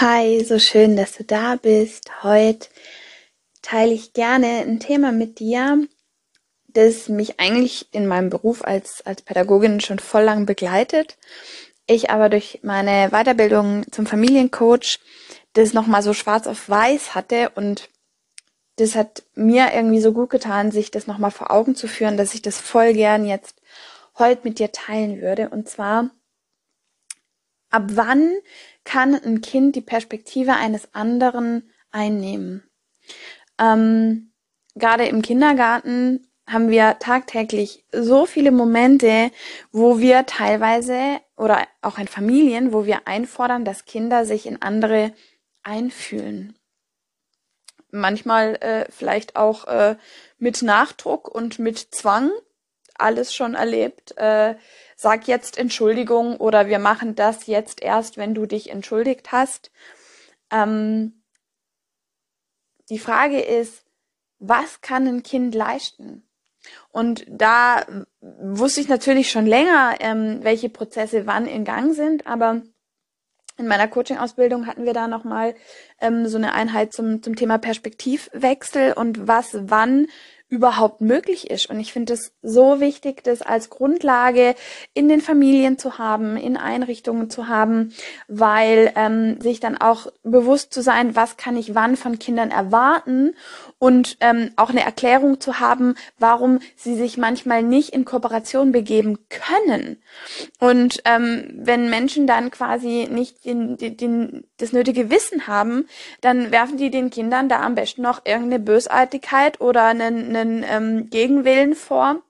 Hi, so schön, dass du da bist. Heute teile ich gerne ein Thema mit dir, das mich eigentlich in meinem Beruf als, als Pädagogin schon voll lang begleitet. Ich aber durch meine Weiterbildung zum Familiencoach das nochmal so schwarz auf weiß hatte und das hat mir irgendwie so gut getan, sich das nochmal vor Augen zu führen, dass ich das voll gern jetzt heute mit dir teilen würde. Und zwar, ab wann kann ein Kind die Perspektive eines anderen einnehmen? Ähm, Gerade im Kindergarten haben wir tagtäglich so viele Momente, wo wir teilweise oder auch in Familien, wo wir einfordern, dass Kinder sich in andere einfühlen. Manchmal äh, vielleicht auch äh, mit Nachdruck und mit Zwang. Alles schon erlebt. Äh, sag jetzt Entschuldigung oder wir machen das jetzt erst, wenn du dich entschuldigt hast. Ähm, die Frage ist, was kann ein Kind leisten? Und da wusste ich natürlich schon länger, ähm, welche Prozesse wann in Gang sind, aber in meiner Coaching-Ausbildung hatten wir da nochmal ähm, so eine Einheit zum, zum Thema Perspektivwechsel und was wann überhaupt möglich ist. Und ich finde es so wichtig, das als Grundlage in den Familien zu haben, in Einrichtungen zu haben, weil ähm, sich dann auch bewusst zu sein, was kann ich wann von Kindern erwarten und ähm, auch eine Erklärung zu haben, warum sie sich manchmal nicht in Kooperation begeben können. Und ähm, wenn Menschen dann quasi nicht den, den, den, das nötige Wissen haben, dann werfen die den Kindern da am besten noch irgendeine Bösartigkeit oder einen, einen ähm, Gegenwillen vor.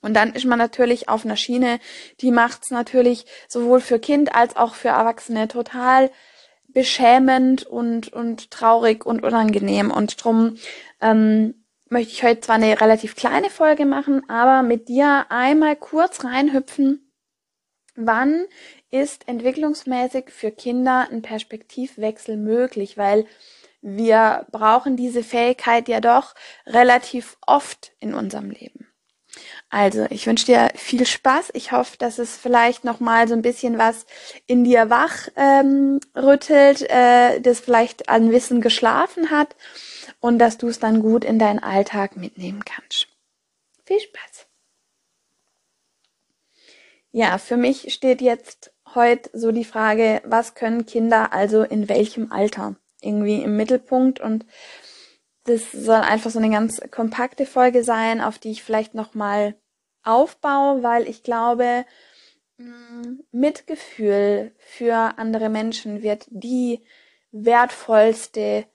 Und dann ist man natürlich auf einer Schiene, die macht's natürlich sowohl für Kind als auch für Erwachsene total beschämend und, und traurig und unangenehm. Und drum ähm, möchte ich heute zwar eine relativ kleine Folge machen, aber mit dir einmal kurz reinhüpfen, wann ist entwicklungsmäßig für Kinder ein Perspektivwechsel möglich, weil wir brauchen diese Fähigkeit ja doch relativ oft in unserem Leben. Also, ich wünsche dir viel Spaß. Ich hoffe, dass es vielleicht noch mal so ein bisschen was in dir wach ähm, rüttelt, äh, das vielleicht an Wissen geschlafen hat und dass du es dann gut in deinen Alltag mitnehmen kannst. Viel Spaß. Ja, für mich steht jetzt heute so die Frage, was können Kinder also in welchem Alter irgendwie im Mittelpunkt und das soll einfach so eine ganz kompakte Folge sein, auf die ich vielleicht nochmal aufbaue, weil ich glaube, mm, Mitgefühl für andere Menschen wird die wertvollste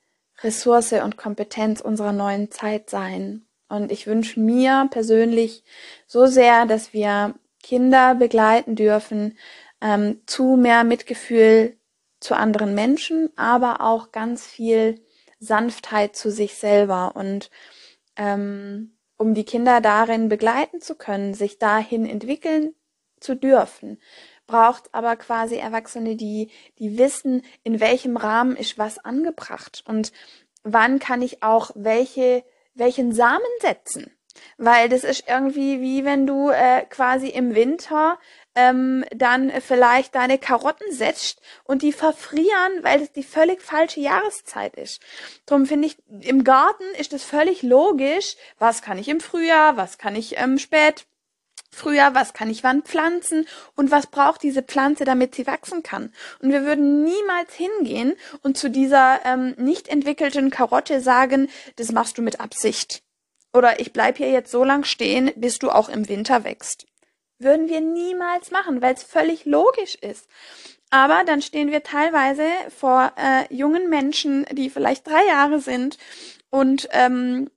Ressource und Kompetenz unserer neuen Zeit sein. Und ich wünsche mir persönlich so sehr, dass wir Kinder begleiten dürfen ähm, zu mehr Mitgefühl zu anderen Menschen, aber auch ganz viel Sanftheit zu sich selber und ähm, um die Kinder darin begleiten zu können, sich dahin entwickeln zu dürfen, braucht aber quasi Erwachsene, die, die wissen, in welchem Rahmen ist was angebracht und wann kann ich auch welche, welchen Samen setzen. Weil das ist irgendwie wie wenn du äh, quasi im Winter ähm, dann vielleicht deine Karotten setzt und die verfrieren, weil es die völlig falsche Jahreszeit ist. Drum finde ich, im Garten ist es völlig logisch, was kann ich im Frühjahr, was kann ich im Spät, Frühjahr, was kann ich wann pflanzen und was braucht diese Pflanze, damit sie wachsen kann. Und wir würden niemals hingehen und zu dieser ähm, nicht entwickelten Karotte sagen, das machst du mit Absicht. Oder ich bleib hier jetzt so lang stehen, bis du auch im Winter wächst. Würden wir niemals machen, weil es völlig logisch ist. Aber dann stehen wir teilweise vor äh, jungen Menschen, die vielleicht drei Jahre sind und ähm,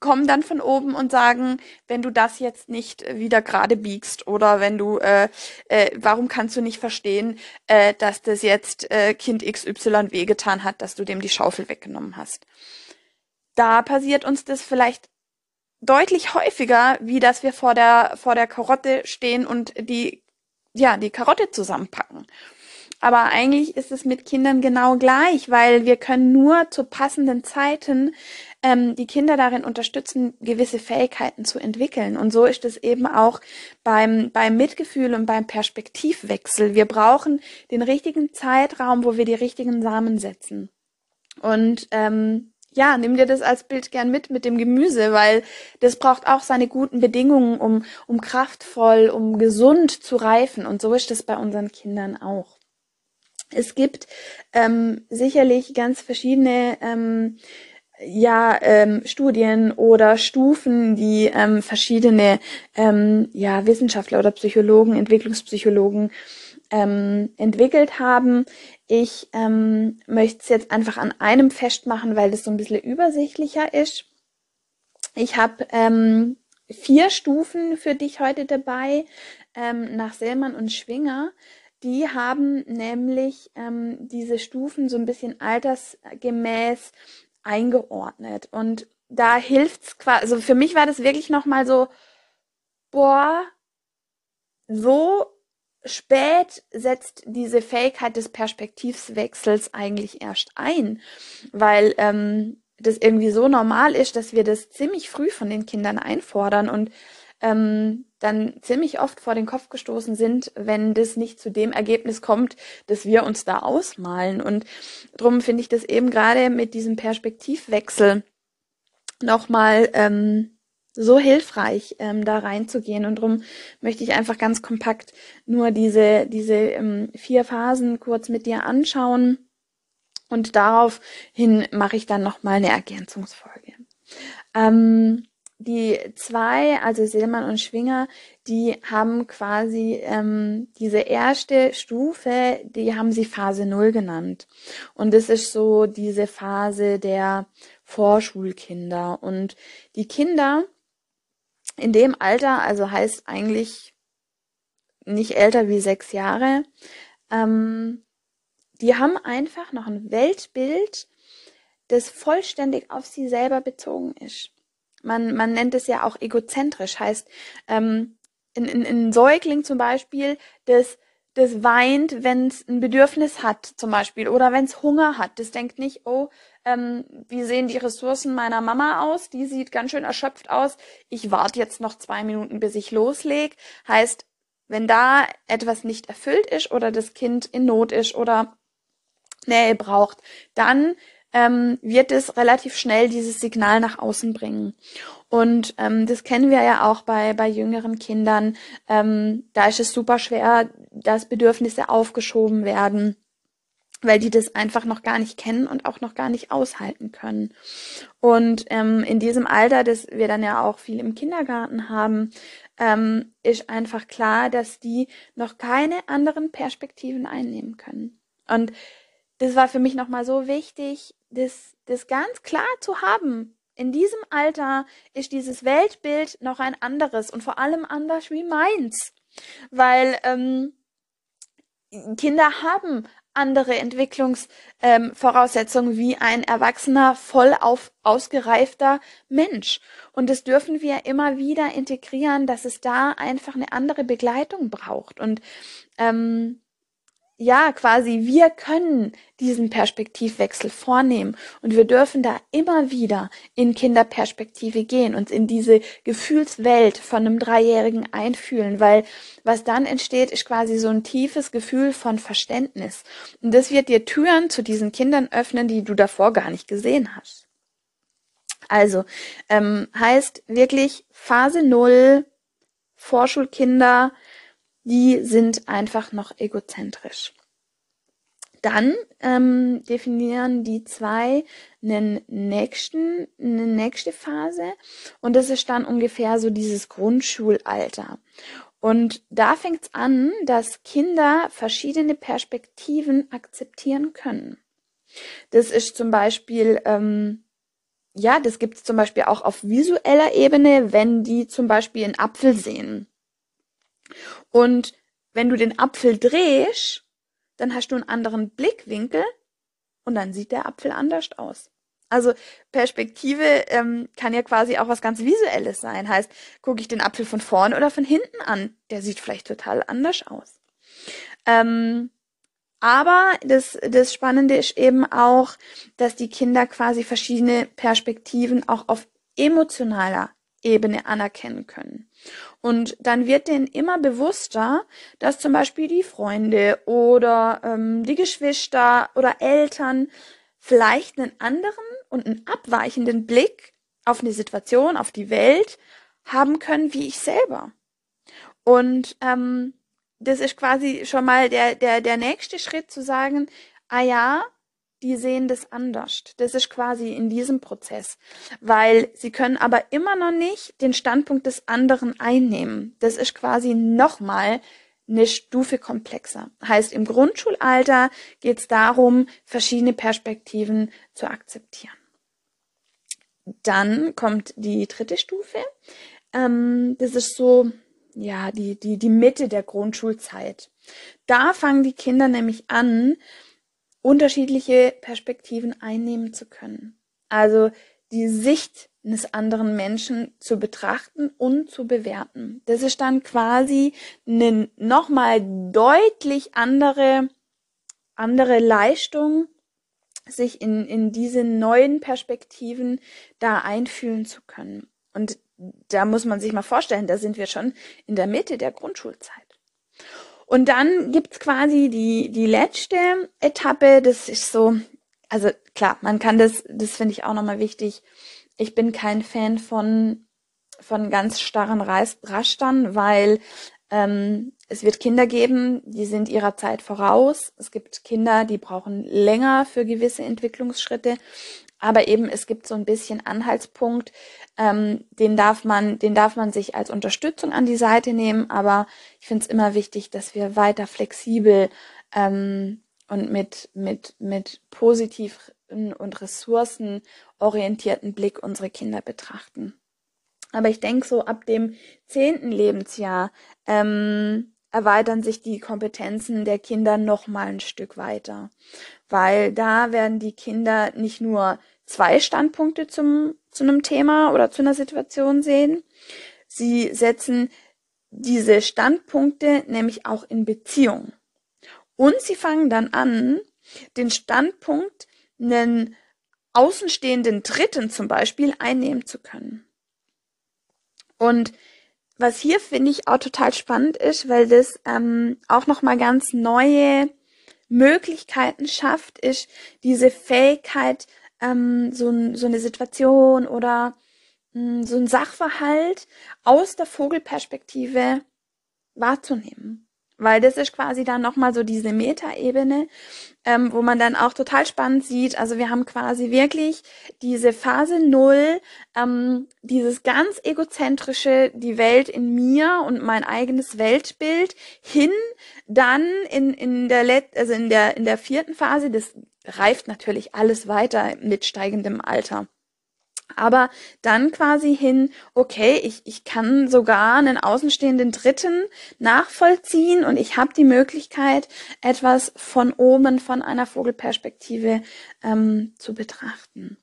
kommen dann von oben und sagen, wenn du das jetzt nicht wieder gerade biegst oder wenn du, äh, äh, warum kannst du nicht verstehen, äh, dass das jetzt äh, Kind XY wehgetan hat, dass du dem die Schaufel weggenommen hast. Da passiert uns das vielleicht deutlich häufiger, wie dass wir vor der, vor der Karotte stehen und die, ja, die Karotte zusammenpacken. Aber eigentlich ist es mit Kindern genau gleich, weil wir können nur zu passenden Zeiten ähm, die Kinder darin unterstützen, gewisse Fähigkeiten zu entwickeln. Und so ist es eben auch beim, beim Mitgefühl und beim Perspektivwechsel. Wir brauchen den richtigen Zeitraum, wo wir die richtigen Samen setzen. Und ähm, ja, nimm dir das als Bild gern mit mit dem Gemüse, weil das braucht auch seine guten Bedingungen, um, um kraftvoll, um gesund zu reifen. Und so ist es bei unseren Kindern auch. Es gibt ähm, sicherlich ganz verschiedene ähm, ja, ähm, Studien oder Stufen, die ähm, verschiedene ähm, ja, Wissenschaftler oder Psychologen, Entwicklungspsychologen ähm, entwickelt haben. Ich ähm, möchte es jetzt einfach an einem festmachen, weil das so ein bisschen übersichtlicher ist. Ich habe ähm, vier Stufen für dich heute dabei, ähm, nach Selman und Schwinger. Die haben nämlich ähm, diese Stufen so ein bisschen altersgemäß eingeordnet. Und da hilft's quasi, also für mich war das wirklich nochmal so, boah, so spät setzt diese Fähigkeit des Perspektivwechsels eigentlich erst ein, weil ähm, das irgendwie so normal ist, dass wir das ziemlich früh von den Kindern einfordern und ähm, dann ziemlich oft vor den Kopf gestoßen sind, wenn das nicht zu dem Ergebnis kommt, dass wir uns da ausmalen. Und darum finde ich das eben gerade mit diesem Perspektivwechsel nochmal ähm, so hilfreich, ähm, da reinzugehen. Und darum möchte ich einfach ganz kompakt nur diese, diese ähm, vier Phasen kurz mit dir anschauen. Und daraufhin mache ich dann nochmal eine Ergänzungsfolge. Ähm, die zwei, also Seelmann und Schwinger, die haben quasi ähm, diese erste Stufe, die haben sie Phase Null genannt. Und das ist so diese Phase der Vorschulkinder. Und die Kinder in dem Alter, also heißt eigentlich nicht älter wie sechs Jahre, ähm, die haben einfach noch ein Weltbild, das vollständig auf sie selber bezogen ist. Man, man nennt es ja auch egozentrisch, heißt, ähm, in, in, in Säugling zum Beispiel, das, das weint, wenn es ein Bedürfnis hat, zum Beispiel, oder wenn es Hunger hat. Das denkt nicht, oh, ähm, wie sehen die Ressourcen meiner Mama aus? Die sieht ganz schön erschöpft aus. Ich warte jetzt noch zwei Minuten, bis ich loslege. Heißt, wenn da etwas nicht erfüllt ist oder das Kind in Not ist oder Nähe braucht, dann ähm, wird es relativ schnell dieses Signal nach außen bringen. Und ähm, das kennen wir ja auch bei, bei jüngeren Kindern. Ähm, da ist es super schwer, dass Bedürfnisse aufgeschoben werden, weil die das einfach noch gar nicht kennen und auch noch gar nicht aushalten können. Und ähm, in diesem Alter, das wir dann ja auch viel im Kindergarten haben, ähm, ist einfach klar, dass die noch keine anderen Perspektiven einnehmen können. Und das war für mich nochmal so wichtig, das, das ganz klar zu haben. In diesem Alter ist dieses Weltbild noch ein anderes und vor allem anders wie meins. Weil ähm, Kinder haben andere Entwicklungsvoraussetzungen ähm, wie ein erwachsener, voll auf, ausgereifter Mensch. Und das dürfen wir immer wieder integrieren, dass es da einfach eine andere Begleitung braucht. Und ähm, ja, quasi, wir können diesen Perspektivwechsel vornehmen und wir dürfen da immer wieder in Kinderperspektive gehen, uns in diese Gefühlswelt von einem Dreijährigen einfühlen, weil was dann entsteht, ist quasi so ein tiefes Gefühl von Verständnis. Und das wird dir Türen zu diesen Kindern öffnen, die du davor gar nicht gesehen hast. Also, ähm, heißt wirklich Phase Null, Vorschulkinder, die sind einfach noch egozentrisch. Dann ähm, definieren die zwei einen nächsten, eine nächste Phase und das ist dann ungefähr so dieses Grundschulalter. Und da fängt es an, dass Kinder verschiedene Perspektiven akzeptieren können. Das ist zum Beispiel ähm, ja, das gibt es zum Beispiel auch auf visueller Ebene, wenn die zum Beispiel einen Apfel sehen. Und wenn du den Apfel drehst, dann hast du einen anderen Blickwinkel und dann sieht der Apfel anders aus. Also Perspektive ähm, kann ja quasi auch was ganz Visuelles sein. Heißt, gucke ich den Apfel von vorne oder von hinten an, der sieht vielleicht total anders aus. Ähm, aber das, das Spannende ist eben auch, dass die Kinder quasi verschiedene Perspektiven auch auf emotionaler Ebene anerkennen können. Und dann wird denen immer bewusster, dass zum Beispiel die Freunde oder ähm, die Geschwister oder Eltern vielleicht einen anderen und einen abweichenden Blick auf eine Situation, auf die Welt haben können, wie ich selber. Und ähm, das ist quasi schon mal der, der, der nächste Schritt zu sagen, ah ja, die sehen das anders. Das ist quasi in diesem Prozess, weil sie können aber immer noch nicht den Standpunkt des anderen einnehmen. Das ist quasi nochmal eine Stufe komplexer. Heißt, im Grundschulalter geht es darum, verschiedene Perspektiven zu akzeptieren. Dann kommt die dritte Stufe. Ähm, das ist so, ja, die, die, die Mitte der Grundschulzeit. Da fangen die Kinder nämlich an, unterschiedliche Perspektiven einnehmen zu können. Also die Sicht eines anderen Menschen zu betrachten und zu bewerten. Das ist dann quasi eine nochmal deutlich andere, andere Leistung, sich in, in diese neuen Perspektiven da einfühlen zu können. Und da muss man sich mal vorstellen, da sind wir schon in der Mitte der Grundschulzeit. Und dann gibt's quasi die, die letzte Etappe, das ist so, also klar, man kann das, das finde ich auch nochmal wichtig, ich bin kein Fan von, von ganz starren Rastern, weil ähm, es wird Kinder geben, die sind ihrer Zeit voraus. Es gibt Kinder, die brauchen länger für gewisse Entwicklungsschritte. Aber eben, es gibt so ein bisschen Anhaltspunkt, ähm, den darf man, den darf man sich als Unterstützung an die Seite nehmen. Aber ich finde es immer wichtig, dass wir weiter flexibel ähm, und mit, mit, mit positiv und ressourcenorientierten Blick unsere Kinder betrachten. Aber ich denke, so ab dem zehnten Lebensjahr ähm, erweitern sich die Kompetenzen der Kinder noch mal ein Stück weiter, weil da werden die Kinder nicht nur zwei Standpunkte zum zu einem Thema oder zu einer Situation sehen, sie setzen diese Standpunkte nämlich auch in Beziehung und sie fangen dann an, den Standpunkt einen außenstehenden Dritten zum Beispiel einnehmen zu können. Und was hier finde ich auch total spannend ist, weil das ähm, auch noch mal ganz neue Möglichkeiten schafft, ist diese Fähigkeit, ähm, so, so eine Situation oder mh, hm, so ein Sachverhalt aus der Vogelperspektive wahrzunehmen weil das ist quasi dann nochmal so diese Metaebene, ähm, wo man dann auch total spannend sieht. Also wir haben quasi wirklich diese Phase Null, ähm, dieses ganz egozentrische, die Welt in mir und mein eigenes Weltbild hin, dann in, in der Let also in der, in der vierten Phase, das reift natürlich alles weiter mit steigendem Alter. Aber dann quasi hin, okay, ich, ich kann sogar einen außenstehenden Dritten nachvollziehen und ich habe die Möglichkeit, etwas von oben, von einer Vogelperspektive ähm, zu betrachten.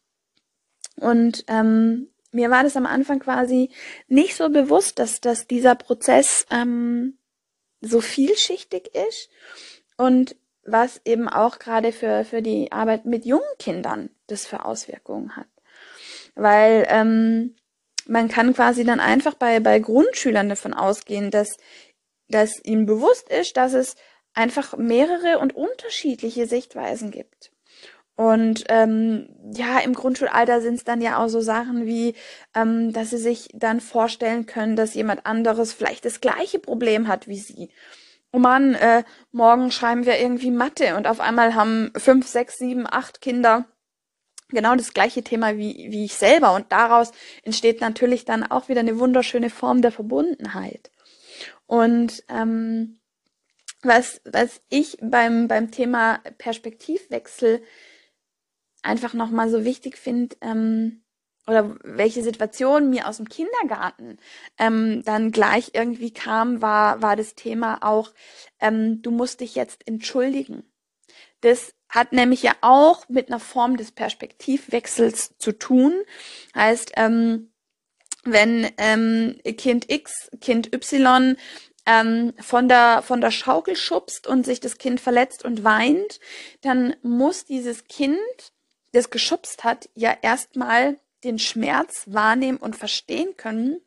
Und ähm, mir war das am Anfang quasi nicht so bewusst, dass, dass dieser Prozess ähm, so vielschichtig ist und was eben auch gerade für, für die Arbeit mit jungen Kindern das für Auswirkungen hat weil ähm, man kann quasi dann einfach bei, bei Grundschülern davon ausgehen, dass, dass ihnen bewusst ist, dass es einfach mehrere und unterschiedliche Sichtweisen gibt. Und ähm, ja, im Grundschulalter sind es dann ja auch so Sachen wie, ähm, dass sie sich dann vorstellen können, dass jemand anderes vielleicht das gleiche Problem hat wie sie. Oh Mann, äh, morgen schreiben wir irgendwie Mathe und auf einmal haben fünf, sechs, sieben, acht Kinder genau das gleiche Thema wie, wie ich selber. Und daraus entsteht natürlich dann auch wieder eine wunderschöne Form der Verbundenheit. Und ähm, was, was ich beim, beim Thema Perspektivwechsel einfach nochmal so wichtig finde, ähm, oder welche Situation mir aus dem Kindergarten ähm, dann gleich irgendwie kam, war, war das Thema auch, ähm, du musst dich jetzt entschuldigen. Das hat nämlich ja auch mit einer Form des Perspektivwechsels zu tun. Heißt, ähm, wenn ähm, Kind X, Kind Y ähm, von der von der Schaukel schubst und sich das Kind verletzt und weint, dann muss dieses Kind, das geschubst hat, ja erstmal den Schmerz wahrnehmen und verstehen können,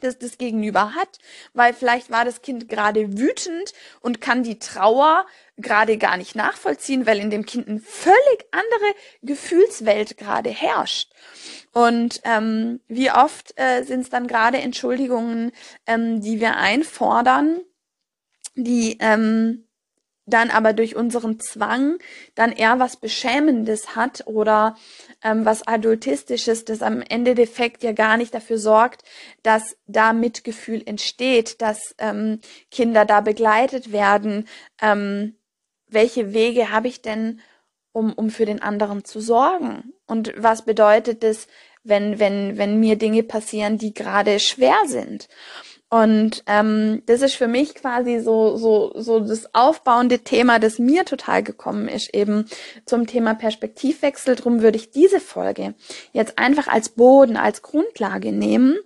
das das Gegenüber hat, weil vielleicht war das Kind gerade wütend und kann die Trauer gerade gar nicht nachvollziehen, weil in dem Kind eine völlig andere Gefühlswelt gerade herrscht. Und ähm, wie oft äh, sind es dann gerade Entschuldigungen, ähm, die wir einfordern, die ähm, dann aber durch unseren Zwang dann eher was Beschämendes hat oder ähm, was Adultistisches, das am Ende Defekt ja gar nicht dafür sorgt, dass da Mitgefühl entsteht, dass ähm, Kinder da begleitet werden. Ähm, welche Wege habe ich denn, um, um für den anderen zu sorgen? Und was bedeutet es, wenn, wenn, wenn mir Dinge passieren, die gerade schwer sind? Und ähm, das ist für mich quasi so, so, so das aufbauende Thema, das mir total gekommen ist, eben zum Thema Perspektivwechsel. Drum würde ich diese Folge jetzt einfach als Boden, als Grundlage nehmen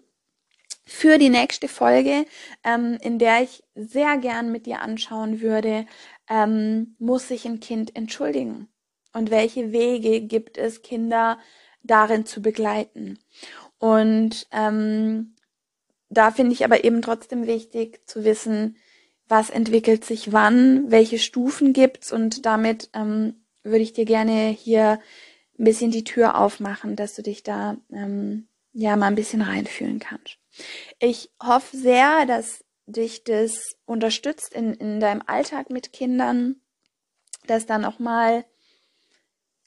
für die nächste Folge, ähm, in der ich sehr gern mit dir anschauen würde, ähm, muss sich ein Kind entschuldigen? Und welche Wege gibt es, Kinder darin zu begleiten? Und ähm, da finde ich aber eben trotzdem wichtig zu wissen, was entwickelt sich wann, welche Stufen gibt's und damit ähm, würde ich dir gerne hier ein bisschen die Tür aufmachen, dass du dich da ähm, ja mal ein bisschen reinfühlen kannst. Ich hoffe sehr, dass dich das unterstützt in, in deinem Alltag mit Kindern, dass dann auch mal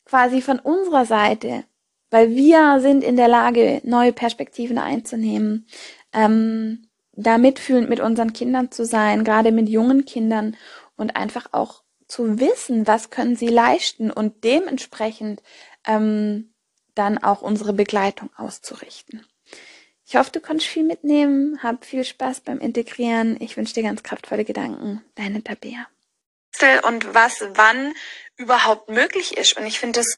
quasi von unserer Seite, weil wir sind in der Lage, neue Perspektiven einzunehmen, ähm, da mitfühlend mit unseren Kindern zu sein, gerade mit jungen Kindern und einfach auch zu wissen, was können sie leisten und dementsprechend ähm, dann auch unsere Begleitung auszurichten. Ich hoffe, du konntest viel mitnehmen, hab viel Spaß beim Integrieren. Ich wünsche dir ganz kraftvolle Gedanken. Deine Tabea. Und was wann überhaupt möglich ist. Und ich finde das